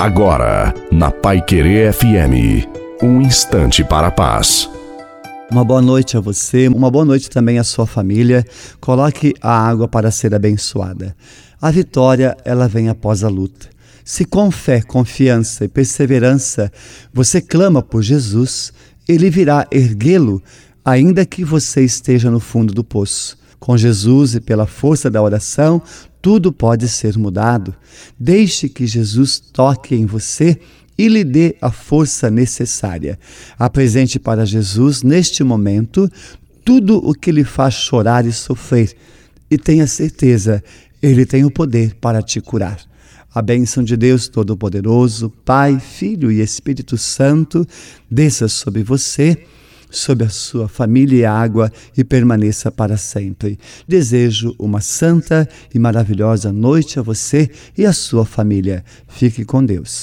Agora, na Pai Querer FM, um instante para a paz. Uma boa noite a você, uma boa noite também à sua família. Coloque a água para ser abençoada. A vitória, ela vem após a luta. Se com fé, confiança e perseverança você clama por Jesus, ele virá erguê-lo, ainda que você esteja no fundo do poço. Com Jesus e pela força da oração, tudo pode ser mudado. Deixe que Jesus toque em você e lhe dê a força necessária. Apresente para Jesus, neste momento, tudo o que lhe faz chorar e sofrer. E tenha certeza, ele tem o poder para te curar. A bênção de Deus Todo-Poderoso, Pai, Filho e Espírito Santo, desça sobre você sobre a sua família e água e permaneça para sempre. Desejo uma santa e maravilhosa noite a você e a sua família. Fique com Deus.